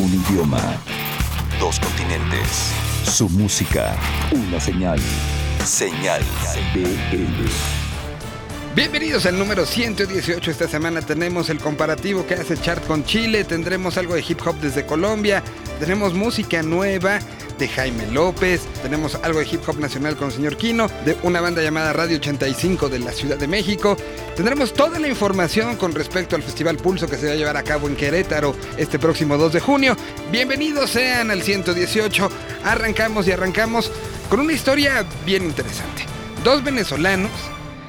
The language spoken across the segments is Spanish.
Un idioma. Dos continentes. Su música. Una señal. Señal BL. Bienvenidos al número 118. Esta semana tenemos el comparativo que hace Chart con Chile. Tendremos algo de hip hop desde Colombia. Tenemos música nueva de Jaime López. Tenemos algo de hip hop nacional con el señor Kino. De una banda llamada Radio 85 de la Ciudad de México. Tendremos toda la información con respecto al Festival Pulso que se va a llevar a cabo en Querétaro este próximo 2 de junio. Bienvenidos sean al 118. Arrancamos y arrancamos con una historia bien interesante. Dos venezolanos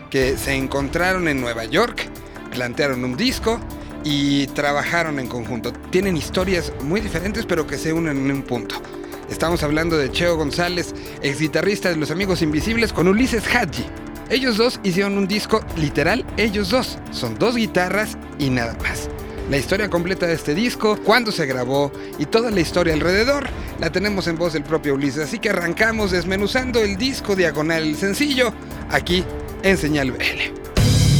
que se encontraron en Nueva York, plantearon un disco y trabajaron en conjunto. Tienen historias muy diferentes pero que se unen en un punto. Estamos hablando de Cheo González, ex guitarrista de Los Amigos Invisibles, con Ulises Hadji. Ellos dos hicieron un disco literal, ellos dos. Son dos guitarras y nada más. La historia completa de este disco, cuándo se grabó y toda la historia alrededor la tenemos en voz del propio Ulises. Así que arrancamos desmenuzando el disco diagonal, el sencillo, aquí en Señal BL.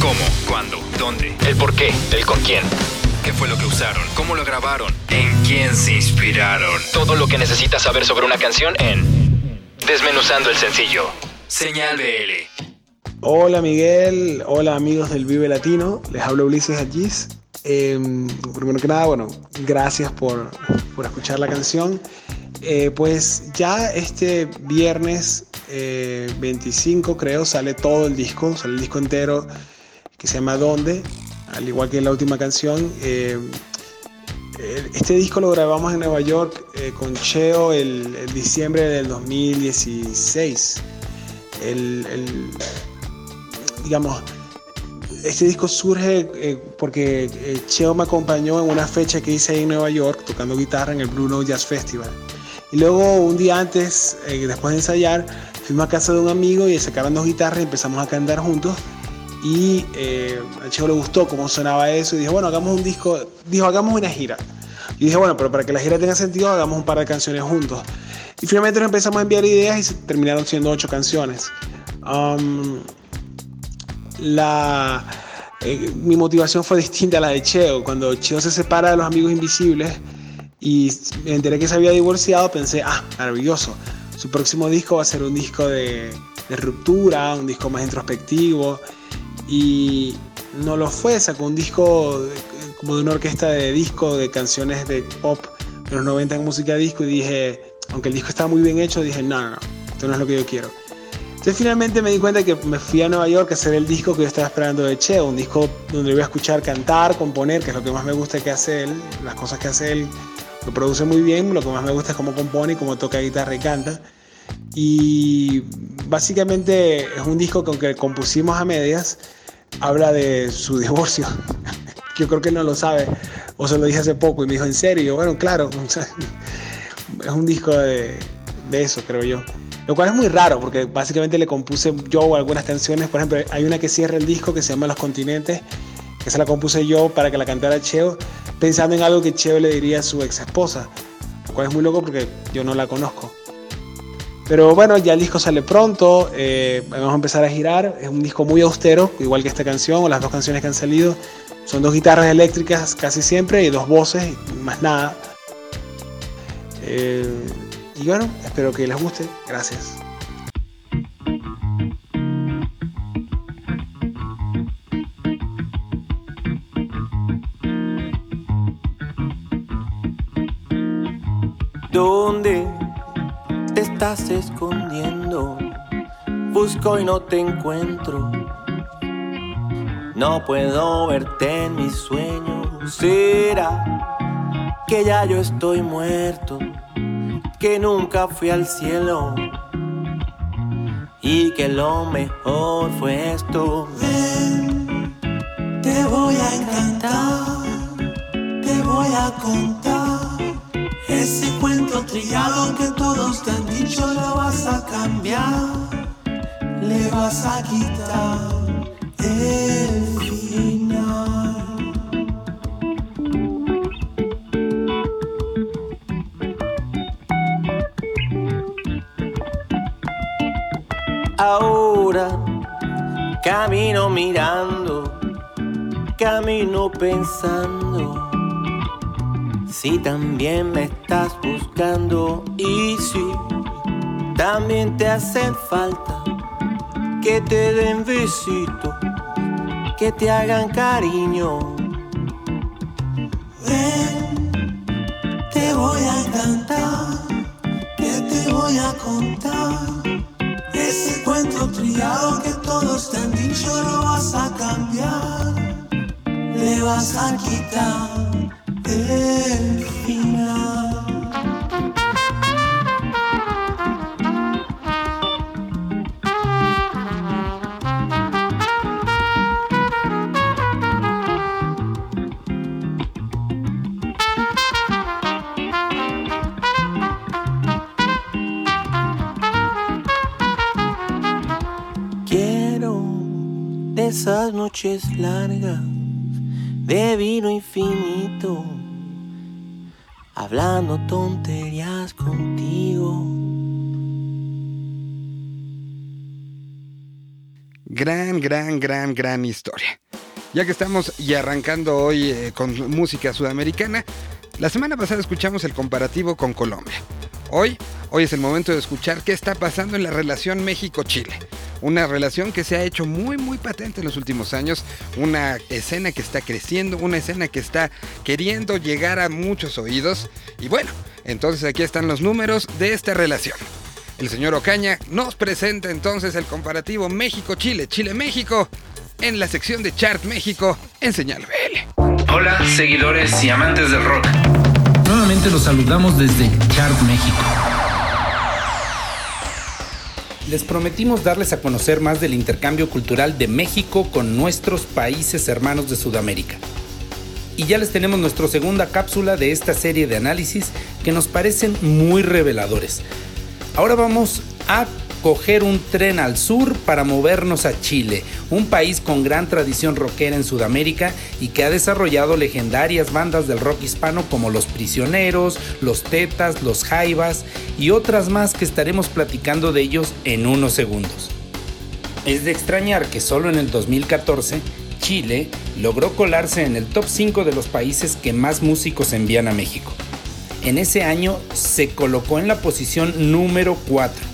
¿Cómo? ¿Cuándo? ¿Dónde? ¿El por qué? ¿El con quién? ¿Qué fue lo que usaron? ¿Cómo lo grabaron? ¿En quién se inspiraron? Todo lo que necesitas saber sobre una canción en Desmenuzando el sencillo. Señal BL. Hola Miguel, hola amigos del Vive Latino, les habla Ulises Agis. Eh, primero que nada, bueno, gracias por, por escuchar la canción. Eh, pues ya este viernes eh, 25 creo sale todo el disco, sale el disco entero que se llama ¿Dónde? Al igual que la última canción. Eh, este disco lo grabamos en Nueva York eh, con Cheo el, el, diciembre del 2016. El, el, digamos, este disco surge eh, porque eh, Cheo me acompañó en una fecha que hice ahí en Nueva York tocando guitarra en el Blue Note Jazz Festival. Y luego un día antes, eh, después de ensayar, fuimos a casa de un amigo y sacaron dos guitarras y empezamos a cantar juntos. Y eh, a Cheo le gustó cómo sonaba eso y dijo, bueno, hagamos un disco, dijo, hagamos una gira. Y dije, bueno, pero para que la gira tenga sentido, hagamos un par de canciones juntos. Y finalmente nos empezamos a enviar ideas y terminaron siendo ocho canciones. Um, la, eh, mi motivación fue distinta a la de Cheo. Cuando Cheo se separa de los amigos invisibles y me enteré que se había divorciado, pensé, ah, maravilloso. Su próximo disco va a ser un disco de, ruptura, un disco más introspectivo. Y no lo fue, sacó un disco como de una orquesta de disco, de canciones de pop de los 90 en música disco. Y dije, aunque el disco estaba muy bien hecho, dije, no, no, no, esto no es lo que yo quiero. Entonces finalmente me di cuenta que me fui a Nueva York a hacer el disco que yo estaba esperando de Cheo, un disco donde voy a escuchar cantar, componer, que es lo que más me gusta que hace él, las cosas que hace él, lo produce muy bien, lo que más me gusta es cómo compone y cómo toca guitarra y canta. Y básicamente es un disco con que compusimos a medias, habla de su divorcio. Yo creo que él no lo sabe, o se lo dije hace poco y me dijo, ¿en serio? Y yo, bueno, claro, es un disco de, de eso, creo yo. Lo cual es muy raro porque básicamente le compuse yo algunas canciones. Por ejemplo, hay una que cierra el disco que se llama Los Continentes, que se la compuse yo para que la cantara Cheo, pensando en algo que Cheo le diría a su ex esposa. Lo cual es muy loco porque yo no la conozco. Pero bueno, ya el disco sale pronto, eh, vamos a empezar a girar. Es un disco muy austero, igual que esta canción o las dos canciones que han salido. Son dos guitarras eléctricas casi siempre y dos voces, más nada. Eh, y bueno, espero que les guste. Gracias. ¿Dónde te estás escondiendo? Busco y no te encuentro. No puedo verte en mis sueños. ¿Será que ya yo estoy muerto? Que nunca fui al cielo y que lo mejor fue esto. Ven, te voy a encantar, te voy a contar ese cuento trillado que todos te han dicho lo vas a cambiar, le vas a quitar el camino mirando, camino pensando. Si también me estás buscando y si también te hacen falta que te den besito, que te hagan cariño. Ven, te voy a cantar, que te voy a contar. Ese cuento triado que todos te han dicho lo vas a cambiar, le vas a quitar el final. Largas de vino infinito, hablando tonterías contigo. Gran, gran, gran, gran historia. Ya que estamos y arrancando hoy eh, con música sudamericana, la semana pasada escuchamos el comparativo con Colombia. Hoy, hoy es el momento de escuchar qué está pasando en la relación México-Chile una relación que se ha hecho muy muy patente en los últimos años, una escena que está creciendo, una escena que está queriendo llegar a muchos oídos y bueno, entonces aquí están los números de esta relación. El señor Ocaña nos presenta entonces el comparativo México-Chile, Chile-México en la sección de Chart México en Señal BL. Hola, seguidores y amantes del rock. Nuevamente los saludamos desde Chart México les prometimos darles a conocer más del intercambio cultural de México con nuestros países hermanos de Sudamérica. Y ya les tenemos nuestra segunda cápsula de esta serie de análisis que nos parecen muy reveladores. Ahora vamos a coger un tren al sur para movernos a Chile, un país con gran tradición rockera en Sudamérica y que ha desarrollado legendarias bandas del rock hispano como Los Prisioneros, Los Tetas, Los Jaivas y otras más que estaremos platicando de ellos en unos segundos. Es de extrañar que solo en el 2014 Chile logró colarse en el top 5 de los países que más músicos envían a México. En ese año se colocó en la posición número 4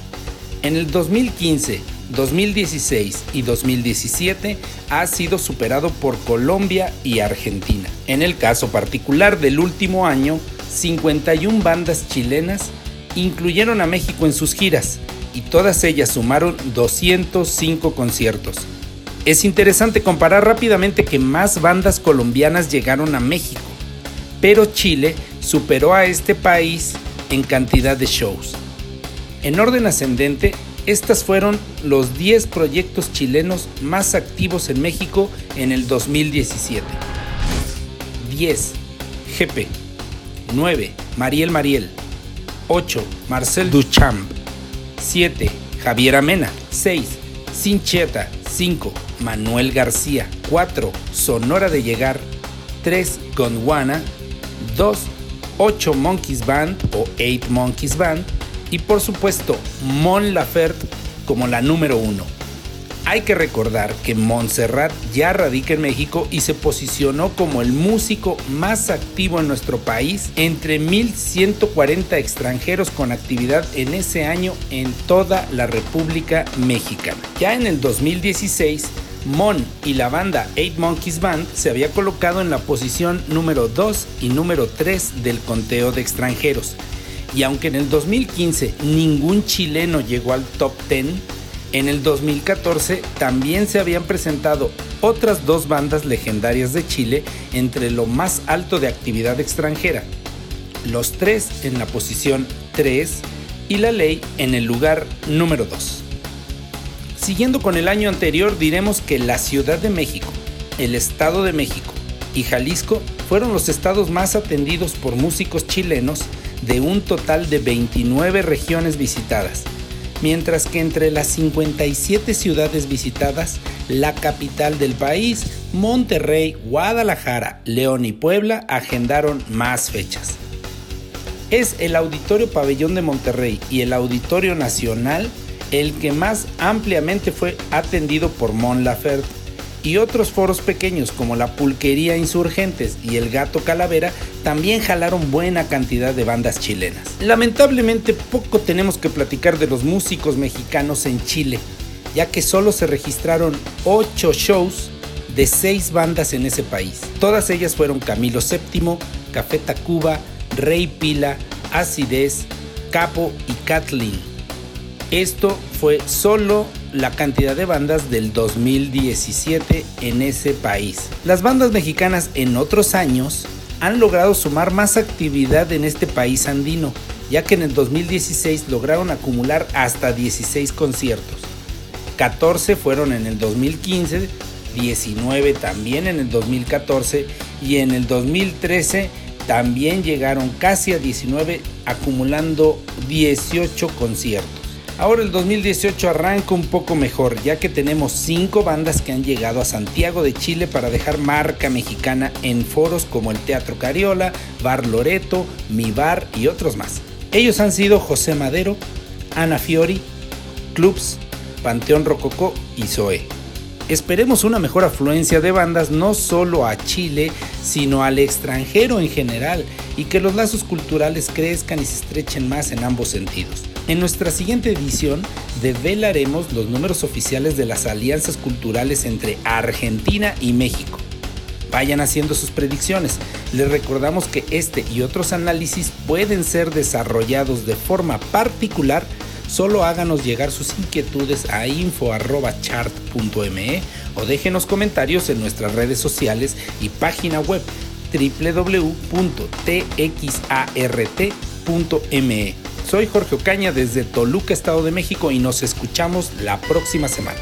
en el 2015, 2016 y 2017 ha sido superado por Colombia y Argentina. En el caso particular del último año, 51 bandas chilenas incluyeron a México en sus giras y todas ellas sumaron 205 conciertos. Es interesante comparar rápidamente que más bandas colombianas llegaron a México, pero Chile superó a este país en cantidad de shows. En orden ascendente, estas fueron los 10 proyectos chilenos más activos en México en el 2017. 10. GP. 9. Mariel Mariel. 8. Marcel Duchamp. 7. Javier Amena. 6. Sincheta. 5. Manuel García. 4. Sonora de Llegar. 3. Gondwana. 2. 8 Monkeys Band o 8 Monkeys Band y por supuesto Mon Laferte como la número uno. Hay que recordar que Montserrat ya radica en México y se posicionó como el músico más activo en nuestro país entre 1.140 extranjeros con actividad en ese año en toda la República Mexicana. Ya en el 2016, Mon y la banda Eight Monkeys Band se había colocado en la posición número 2 y número 3 del conteo de extranjeros y aunque en el 2015 ningún chileno llegó al top 10, en el 2014 también se habían presentado otras dos bandas legendarias de Chile entre lo más alto de actividad extranjera. Los tres en la posición 3 y la ley en el lugar número 2. Siguiendo con el año anterior diremos que la Ciudad de México, el Estado de México y Jalisco fueron los estados más atendidos por músicos chilenos de un total de 29 regiones visitadas, mientras que entre las 57 ciudades visitadas, la capital del país, Monterrey, Guadalajara, León y Puebla agendaron más fechas. Es el Auditorio Pabellón de Monterrey y el Auditorio Nacional el que más ampliamente fue atendido por Mon Laferte y otros foros pequeños como la Pulquería Insurgentes y el Gato Calavera también jalaron buena cantidad de bandas chilenas. Lamentablemente poco tenemos que platicar de los músicos mexicanos en Chile, ya que solo se registraron 8 shows de 6 bandas en ese país. Todas ellas fueron Camilo VII, Café Tacuba, Rey Pila, Acidez, Capo y Kathleen. Esto fue solo la cantidad de bandas del 2017 en ese país. Las bandas mexicanas en otros años han logrado sumar más actividad en este país andino, ya que en el 2016 lograron acumular hasta 16 conciertos. 14 fueron en el 2015, 19 también en el 2014 y en el 2013 también llegaron casi a 19 acumulando 18 conciertos. Ahora el 2018 arranca un poco mejor, ya que tenemos 5 bandas que han llegado a Santiago de Chile para dejar marca mexicana en foros como el Teatro Cariola, Bar Loreto, Mi Bar y otros más. Ellos han sido José Madero, Ana Fiori, Clubs, Panteón Rococó y Zoe. Esperemos una mejor afluencia de bandas no solo a Chile, sino al extranjero en general y que los lazos culturales crezcan y se estrechen más en ambos sentidos. En nuestra siguiente edición develaremos los números oficiales de las alianzas culturales entre Argentina y México. Vayan haciendo sus predicciones. Les recordamos que este y otros análisis pueden ser desarrollados de forma particular. Solo háganos llegar sus inquietudes a info.chart.me o déjenos comentarios en nuestras redes sociales y página web www.txart.me. Soy Jorge Ocaña desde Toluca, Estado de México y nos escuchamos la próxima semana.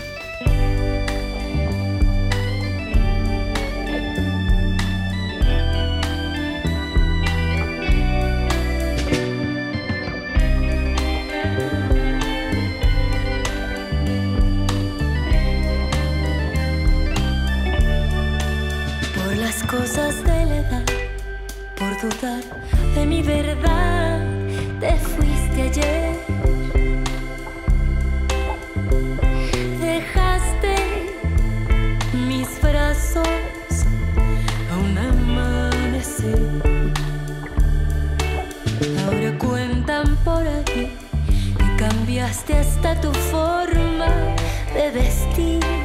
Por las cosas de la edad, por dudar de mi verdad, tu forma de vestir.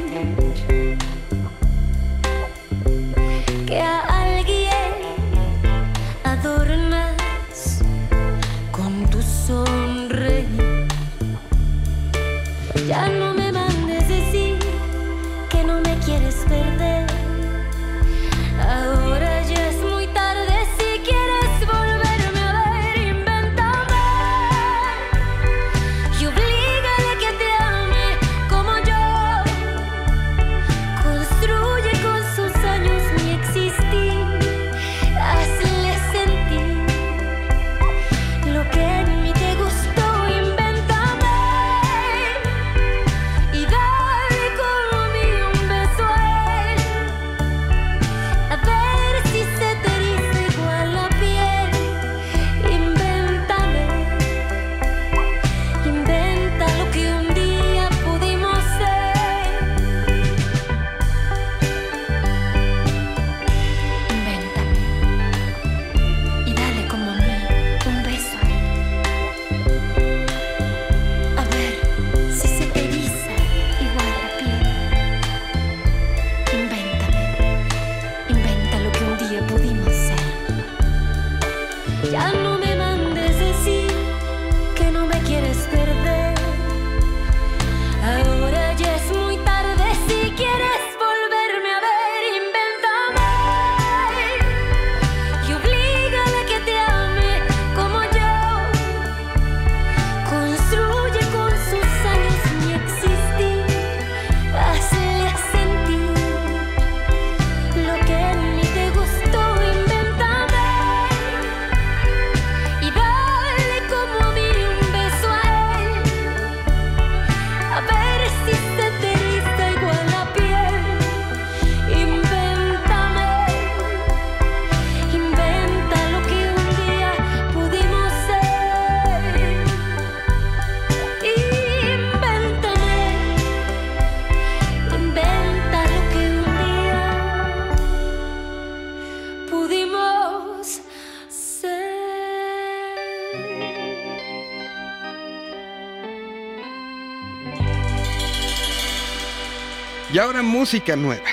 Y ahora música nueva.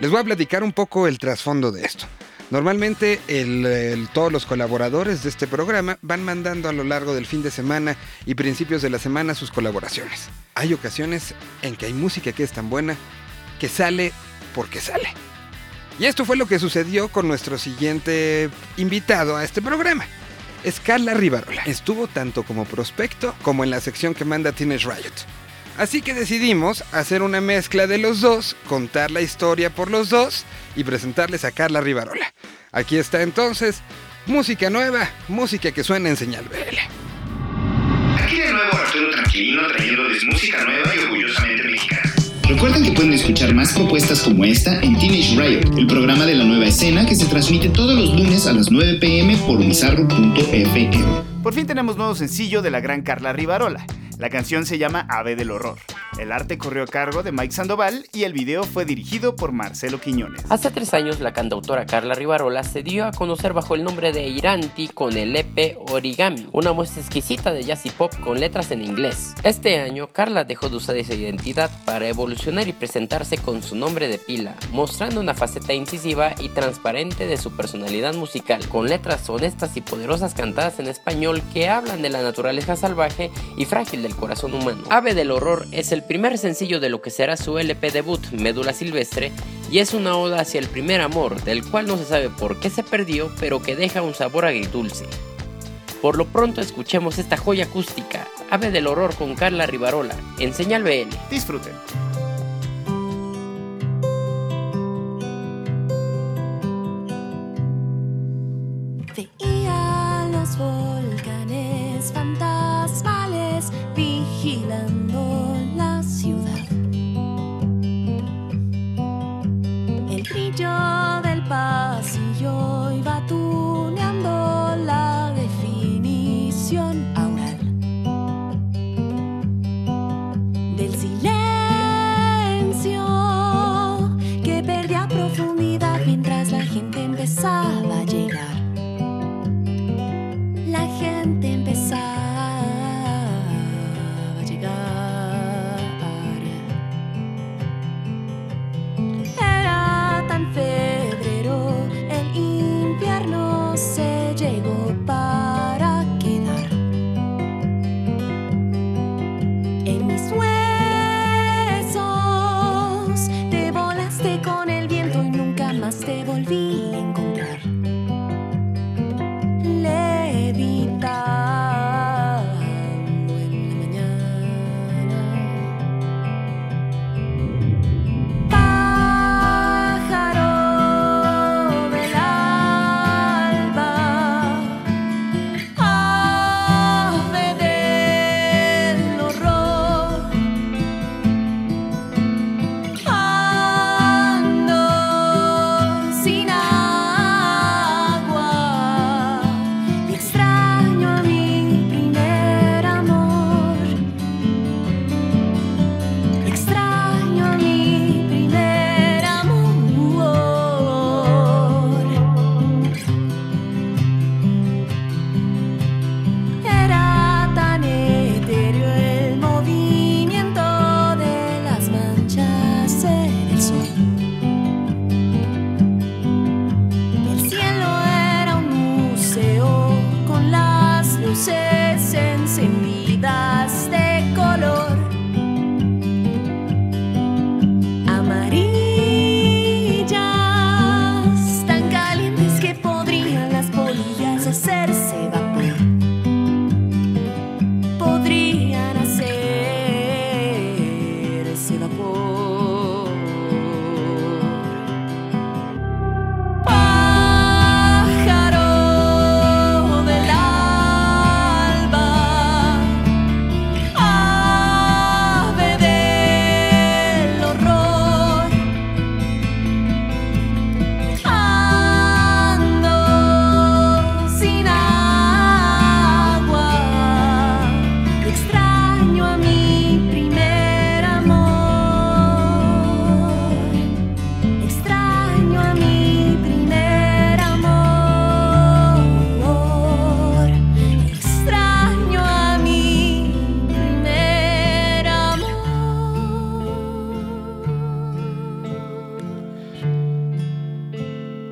Les voy a platicar un poco el trasfondo de esto. Normalmente todos los colaboradores de este programa van mandando a lo largo del fin de semana y principios de la semana sus colaboraciones. Hay ocasiones en que hay música que es tan buena que sale porque sale. Y esto fue lo que sucedió con nuestro siguiente invitado a este programa. Es Carla Rivarola. Estuvo tanto como prospecto como en la sección que manda Teenage Riot. Así que decidimos hacer una mezcla de los dos, contar la historia por los dos y presentarles a Carla Rivarola. Aquí está entonces, música nueva, música que suena en señal BL. Aquí de nuevo Arturo Tranquilino trayéndoles música nueva y orgullosamente mexicana. Recuerden que pueden escuchar más propuestas como esta en Teenage Riot, el programa de la nueva escena que se transmite todos los lunes a las 9 pm por bizarro.fm. Por fin tenemos nuevo sencillo de la gran Carla Rivarola. La canción se llama Ave del Horror. El arte corrió a cargo de Mike Sandoval y el video fue dirigido por Marcelo Quiñones. Hace tres años, la cantautora Carla Rivarola se dio a conocer bajo el nombre de Iranti con el EP Origami, una muestra exquisita de jazz y pop con letras en inglés. Este año, Carla dejó de usar esa identidad para evolucionar y presentarse con su nombre de pila, mostrando una faceta incisiva y transparente de su personalidad musical, con letras honestas y poderosas cantadas en español que hablan de la naturaleza salvaje y frágil del corazón humano. Ave del Horror es el primer sencillo de lo que será su LP debut, Médula Silvestre, y es una oda hacia el primer amor, del cual no se sabe por qué se perdió, pero que deja un sabor agridulce. Por lo pronto escuchemos esta joya acústica, Ave del Horror con Carla Rivarola, en Señal BL. Disfruten.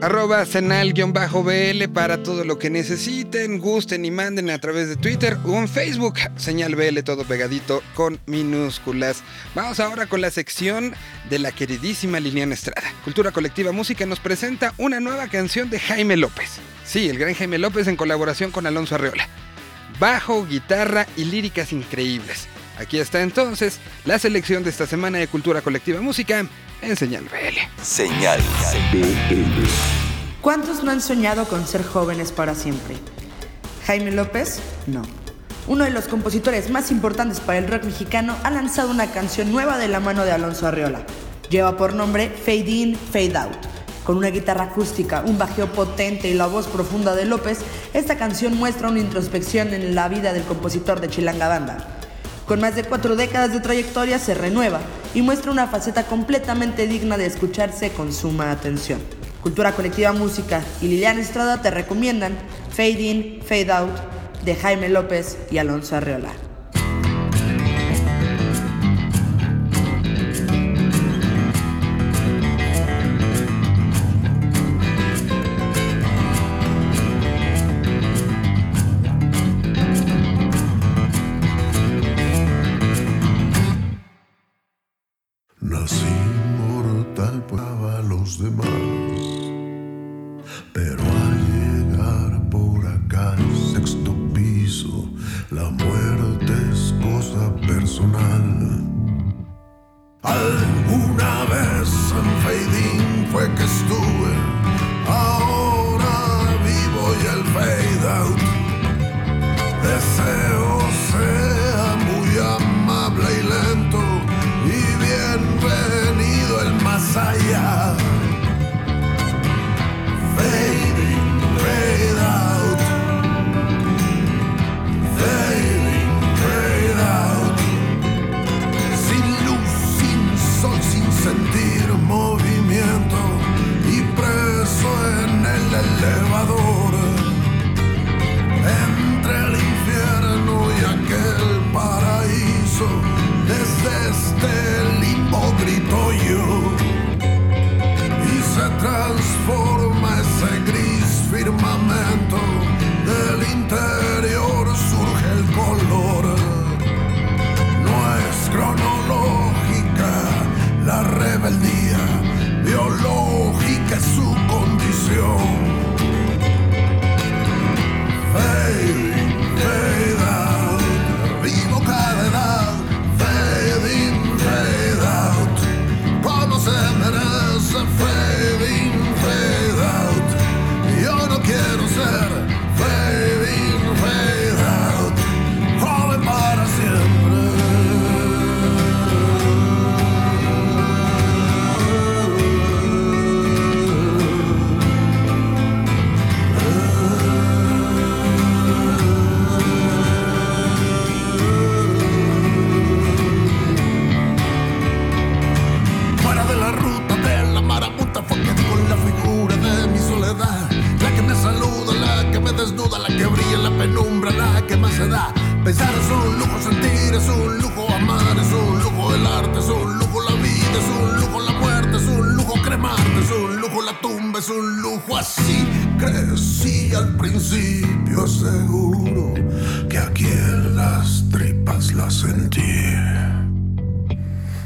Arroba Senal-BL para todo lo que necesiten, gusten y manden a través de Twitter o en Facebook. Señal BL todo pegadito con minúsculas. Vamos ahora con la sección de la queridísima Liliana Estrada. Cultura Colectiva Música nos presenta una nueva canción de Jaime López. Sí, el gran Jaime López en colaboración con Alonso Arreola. Bajo, guitarra y líricas increíbles. Aquí está entonces la selección de esta semana de Cultura Colectiva Música en Señal BL. Señal BL. ¿Cuántos no han soñado con ser jóvenes para siempre? Jaime López, no. Uno de los compositores más importantes para el rock mexicano ha lanzado una canción nueva de la mano de Alonso Arreola. Lleva por nombre Fade In, Fade Out. Con una guitarra acústica, un bajeo potente y la voz profunda de López, esta canción muestra una introspección en la vida del compositor de Chilanga Banda. Con más de cuatro décadas de trayectoria se renueva y muestra una faceta completamente digna de escucharse con suma atención. Cultura Colectiva Música y Liliana Estrada te recomiendan Fade In, Fade Out de Jaime López y Alonso Arreola.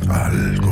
Fade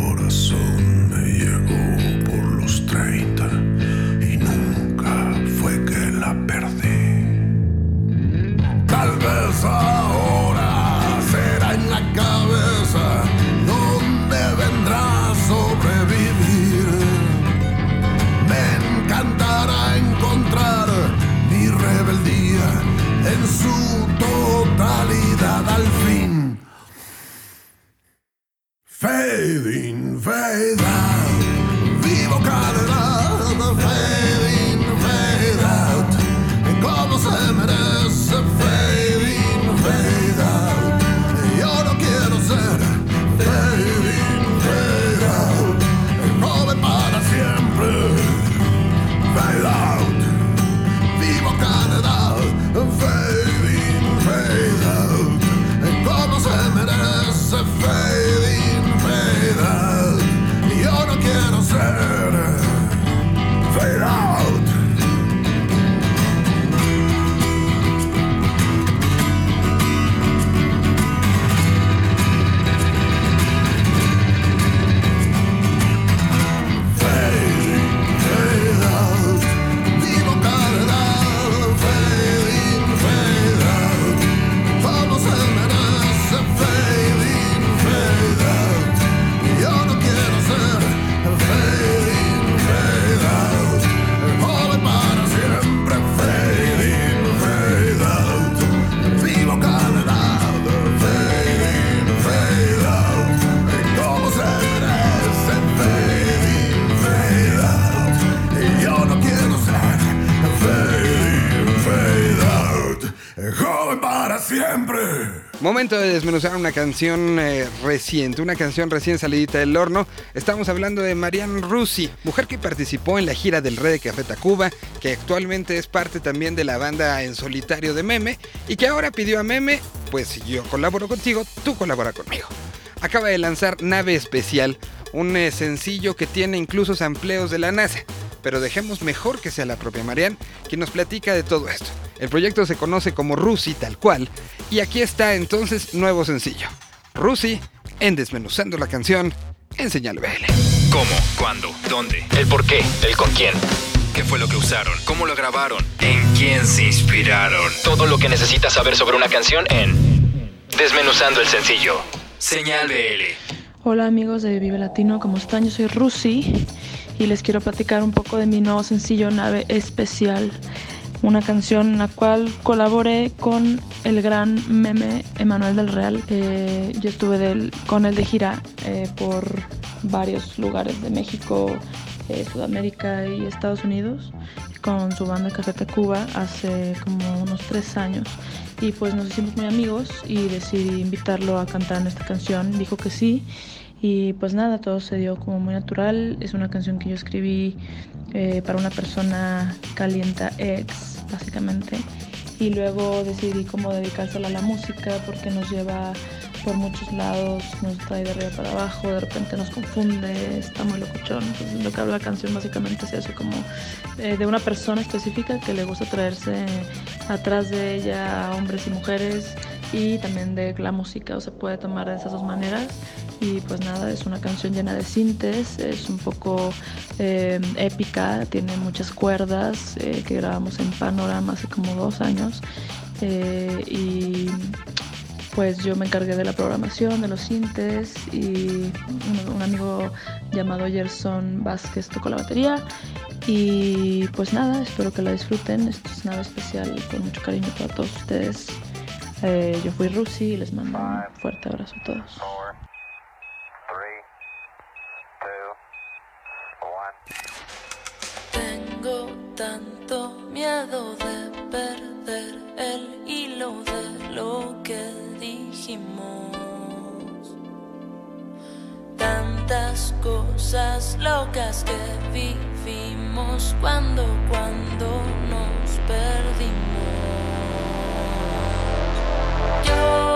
De desmenuzar una canción eh, reciente, una canción recién salidita del horno. Estamos hablando de Marianne Rusi, mujer que participó en la gira del Rey de Café Tacuba, que actualmente es parte también de la banda en solitario de Meme y que ahora pidió a Meme, pues si yo colaboro contigo, tú colabora conmigo. Acaba de lanzar Nave Especial, un eh, sencillo que tiene incluso sampleos de la NASA. Pero dejemos mejor que sea la propia Marianne quien nos platica de todo esto. El proyecto se conoce como Rusi tal cual, y aquí está entonces nuevo sencillo. Rusi en Desmenuzando la canción en Señal BL. ¿Cómo? ¿Cuándo? ¿Dónde? ¿El por qué? ¿El con quién? ¿Qué fue lo que usaron? ¿Cómo lo grabaron? ¿En quién se inspiraron? Todo lo que necesitas saber sobre una canción en Desmenuzando el sencillo. Señal BL. Hola amigos de Vive Latino, ¿cómo están? Yo soy Rusi y les quiero platicar un poco de mi nuevo sencillo Nave Especial, una canción en la cual colaboré con el gran meme Emanuel del Real. Eh, yo estuve con él de gira eh, por varios lugares de México, eh, Sudamérica y Estados Unidos con su banda Café Tacuba hace como unos tres años y pues nos hicimos muy amigos y decidí invitarlo a cantar esta canción. Dijo que sí y pues nada, todo se dio como muy natural. Es una canción que yo escribí eh, para una persona calienta ex, básicamente. Y luego decidí como dedicársela a la música porque nos lleva por muchos lados, nos trae de arriba para abajo, de repente nos confunde, está muy locochón. Entonces lo que habla la canción básicamente es eso, como eh, de una persona específica que le gusta traerse atrás de ella a hombres y mujeres y también de la música, o se puede tomar de esas dos maneras. Y pues nada, es una canción llena de sintes, es un poco eh, épica, tiene muchas cuerdas eh, que grabamos en Panorama hace como dos años. Eh, y pues yo me encargué de la programación, de los sintes y un, un amigo llamado Gerson Vázquez tocó la batería. Y pues nada, espero que la disfruten. Esto es nada especial con mucho cariño para todos ustedes. Eh, yo fui Rusi y les mando un fuerte abrazo a todos. Tengo tanto miedo de perder el hilo de lo que dijimos. Tantas cosas locas que vivimos cuando, cuando nos perdimos. Yo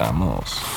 Regresamos.